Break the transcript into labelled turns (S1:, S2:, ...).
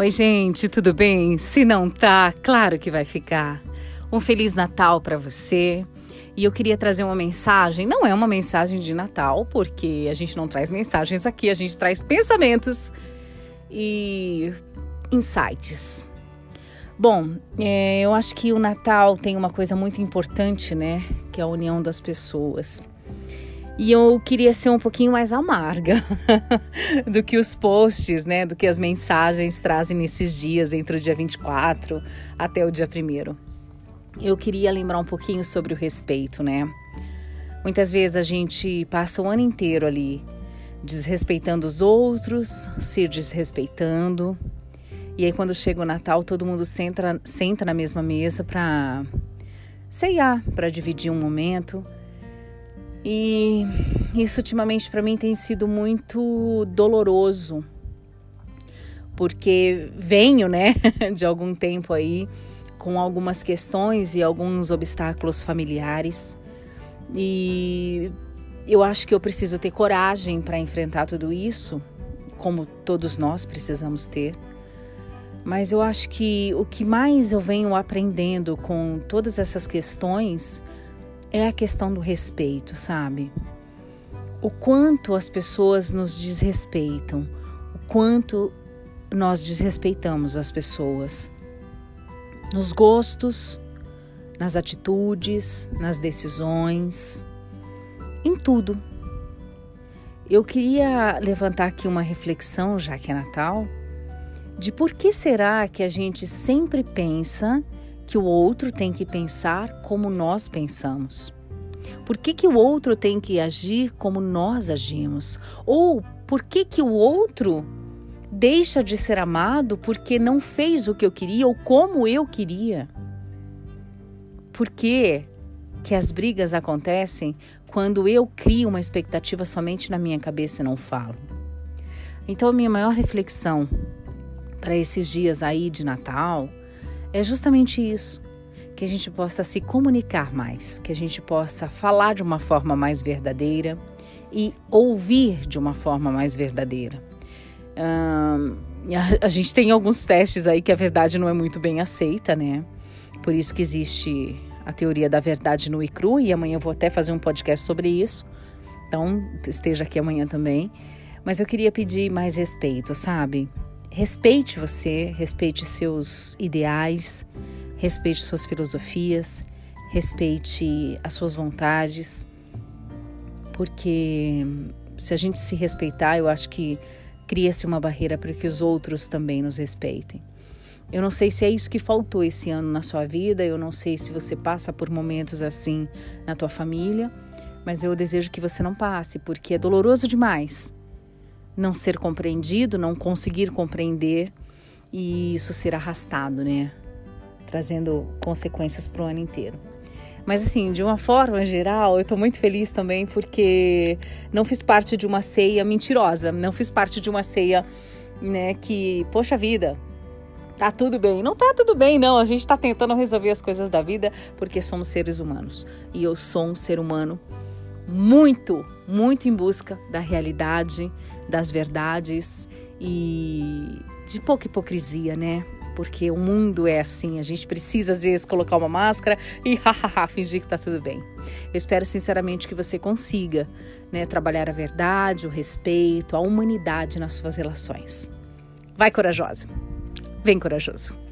S1: Oi, gente, tudo bem? Se não tá, claro que vai ficar. Um feliz Natal para você. E eu queria trazer uma mensagem, não é uma mensagem de Natal, porque a gente não traz mensagens aqui, a gente traz pensamentos e insights. Bom, é, eu acho que o Natal tem uma coisa muito importante, né? Que é a união das pessoas. E eu queria ser um pouquinho mais amarga do que os posts, né? Do que as mensagens trazem nesses dias, entre o dia 24 até o dia 1. Eu queria lembrar um pouquinho sobre o respeito, né? Muitas vezes a gente passa o ano inteiro ali desrespeitando os outros, se desrespeitando. E aí, quando chega o Natal, todo mundo senta, senta na mesma mesa para ceiar, para dividir um momento e isso ultimamente para mim tem sido muito doloroso, porque venho, né, de algum tempo aí com algumas questões e alguns obstáculos familiares. E eu acho que eu preciso ter coragem para enfrentar tudo isso, como todos nós precisamos ter. Mas eu acho que o que mais eu venho aprendendo com todas essas questões é a questão do respeito, sabe? O quanto as pessoas nos desrespeitam, o quanto nós desrespeitamos as pessoas nos gostos, nas atitudes, nas decisões, em tudo. Eu queria levantar aqui uma reflexão, já que é Natal, de por que será que a gente sempre pensa que o outro tem que pensar como nós pensamos? Por que, que o outro tem que agir como nós agimos? Ou por que, que o outro deixa de ser amado porque não fez o que eu queria ou como eu queria? Por que, que as brigas acontecem quando eu crio uma expectativa somente na minha cabeça e não falo? Então, a minha maior reflexão para esses dias aí de Natal é justamente isso. Que a gente possa se comunicar mais, que a gente possa falar de uma forma mais verdadeira e ouvir de uma forma mais verdadeira. A, gente tem alguns testes aí que a verdade não é muito bem aceita, né? Por isso que existe a teoria da verdade no e cru, e amanhã eu vou até fazer um podcast sobre isso. Então, esteja aqui amanhã também. Mas eu queria pedir mais respeito, sabe? Respeite você, respeite seus ideais, respeite suas filosofias, respeite as suas vontades, porque se a gente se respeitar, eu acho que cria-se uma barreira para que os outros também nos respeitem. Eu não sei se é isso que faltou esse ano na sua vida, eu não sei se você passa por momentos assim na tua família, mas eu desejo que você não passe, porque é doloroso demais não ser compreendido, não conseguir compreender e isso ser arrastado, né? Trazendo consequências para o ano inteiro. Mas assim, de uma forma geral, eu estou muito feliz também porque não fiz parte de uma ceia mentirosa, não fiz parte de uma ceia, né, que, poxa vida, tá tudo bem. Não tá tudo bem, não. A gente está tentando resolver as coisas da vida porque somos seres humanos. E eu sou um ser humano muito, muito em busca da realidade, das verdades e de pouca hipocrisia, né? Porque o mundo é assim, a gente precisa às vezes colocar uma máscara e fingir que tá tudo bem. Eu espero sinceramente que você consiga, né, trabalhar a verdade, o respeito, a humanidade nas suas relações. Vai corajosa. Vem corajoso.